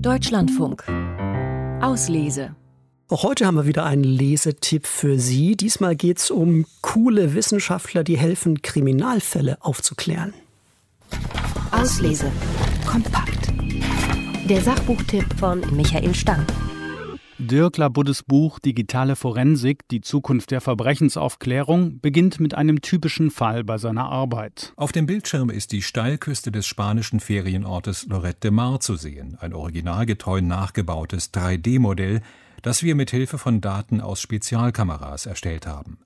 Deutschlandfunk. Auslese. Auch heute haben wir wieder einen Lesetipp für Sie. Diesmal geht es um coole Wissenschaftler, die helfen, Kriminalfälle aufzuklären. Auslese. Kompakt. Der Sachbuchtipp von Michael Stang. Dirk Labuddes Buch Digitale Forensik, die Zukunft der Verbrechensaufklärung beginnt mit einem typischen Fall bei seiner Arbeit. Auf dem Bildschirm ist die Steilküste des spanischen Ferienortes Lorette de Mar zu sehen, ein originalgetreu nachgebautes 3D-Modell, das wir mit Hilfe von Daten aus Spezialkameras erstellt haben.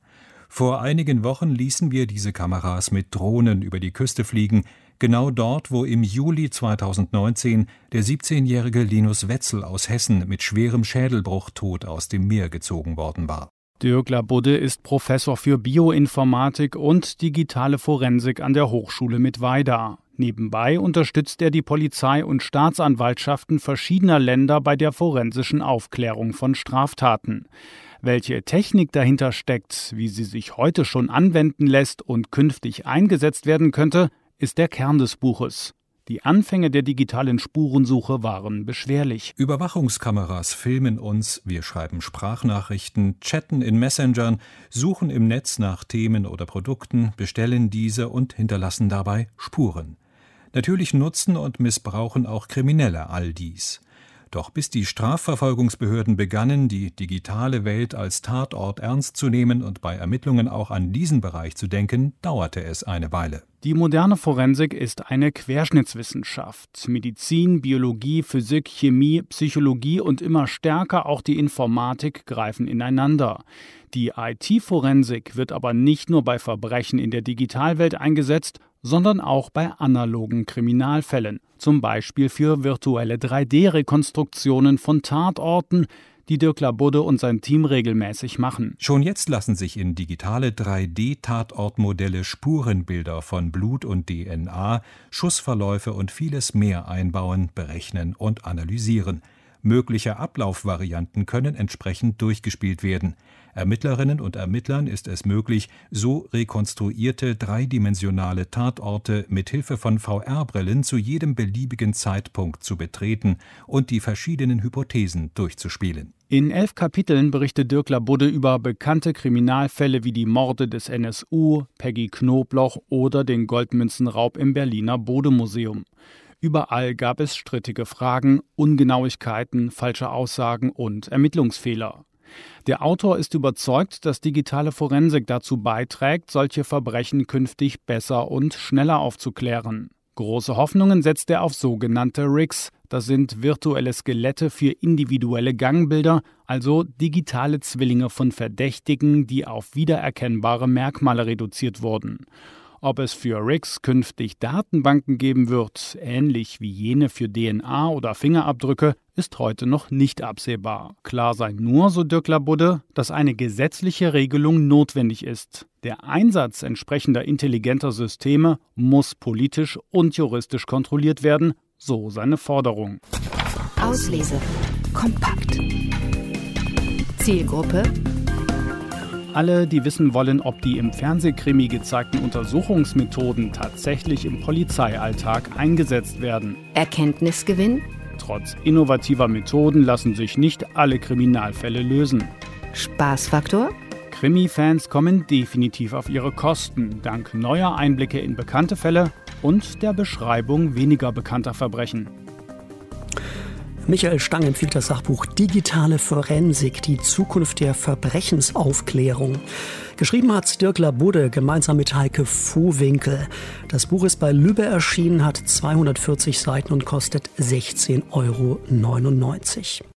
Vor einigen Wochen ließen wir diese Kameras mit Drohnen über die Küste fliegen, genau dort, wo im Juli 2019 der 17-jährige Linus Wetzel aus Hessen mit schwerem Schädelbruch tot aus dem Meer gezogen worden war. Dirk Labudde ist Professor für Bioinformatik und digitale Forensik an der Hochschule mit Weida. Nebenbei unterstützt er die Polizei und Staatsanwaltschaften verschiedener Länder bei der forensischen Aufklärung von Straftaten. Welche Technik dahinter steckt, wie sie sich heute schon anwenden lässt und künftig eingesetzt werden könnte, ist der Kern des Buches. Die Anfänge der digitalen Spurensuche waren beschwerlich. Überwachungskameras filmen uns, wir schreiben Sprachnachrichten, chatten in Messengern, suchen im Netz nach Themen oder Produkten, bestellen diese und hinterlassen dabei Spuren. Natürlich nutzen und missbrauchen auch Kriminelle all dies. Doch bis die Strafverfolgungsbehörden begannen, die digitale Welt als Tatort ernst zu nehmen und bei Ermittlungen auch an diesen Bereich zu denken, dauerte es eine Weile. Die moderne Forensik ist eine Querschnittswissenschaft. Medizin, Biologie, Physik, Chemie, Psychologie und immer stärker auch die Informatik greifen ineinander. Die IT-Forensik wird aber nicht nur bei Verbrechen in der Digitalwelt eingesetzt, sondern auch bei analogen Kriminalfällen, zum Beispiel für virtuelle 3D-Rekonstruktionen von Tatorten, die Dirk Labudde und sein Team regelmäßig machen. Schon jetzt lassen sich in digitale 3D-Tatortmodelle Spurenbilder von Blut und DNA, Schussverläufe und vieles mehr einbauen, berechnen und analysieren. Mögliche Ablaufvarianten können entsprechend durchgespielt werden. Ermittlerinnen und Ermittlern ist es möglich, so rekonstruierte dreidimensionale Tatorte mit Hilfe von VR-Brillen zu jedem beliebigen Zeitpunkt zu betreten und die verschiedenen Hypothesen durchzuspielen. In elf Kapiteln berichtet Dirk Labudde über bekannte Kriminalfälle wie die Morde des NSU, Peggy Knobloch oder den Goldmünzenraub im Berliner Bodemuseum. Überall gab es strittige Fragen, Ungenauigkeiten, falsche Aussagen und Ermittlungsfehler. Der Autor ist überzeugt, dass digitale Forensik dazu beiträgt, solche Verbrechen künftig besser und schneller aufzuklären. Große Hoffnungen setzt er auf sogenannte Rigs, das sind virtuelle Skelette für individuelle Gangbilder, also digitale Zwillinge von Verdächtigen, die auf wiedererkennbare Merkmale reduziert wurden. Ob es für RIGs künftig Datenbanken geben wird, ähnlich wie jene für DNA oder Fingerabdrücke, ist heute noch nicht absehbar. Klar sei nur, so Dirk Labudde, dass eine gesetzliche Regelung notwendig ist. Der Einsatz entsprechender intelligenter Systeme muss politisch und juristisch kontrolliert werden, so seine Forderung. Auslese. Kompakt. Zielgruppe alle, die wissen wollen, ob die im Fernsehkrimi gezeigten Untersuchungsmethoden tatsächlich im Polizeialltag eingesetzt werden. Erkenntnisgewinn? Trotz innovativer Methoden lassen sich nicht alle Kriminalfälle lösen. Spaßfaktor? Krimi-Fans kommen definitiv auf ihre Kosten, dank neuer Einblicke in bekannte Fälle und der Beschreibung weniger bekannter Verbrechen. Michael Stang empfiehlt das Sachbuch Digitale Forensik, die Zukunft der Verbrechensaufklärung. Geschrieben hat Dirk Labudde gemeinsam mit Heike Vohwinkel. Das Buch ist bei Lübbe erschienen, hat 240 Seiten und kostet 16,99 Euro.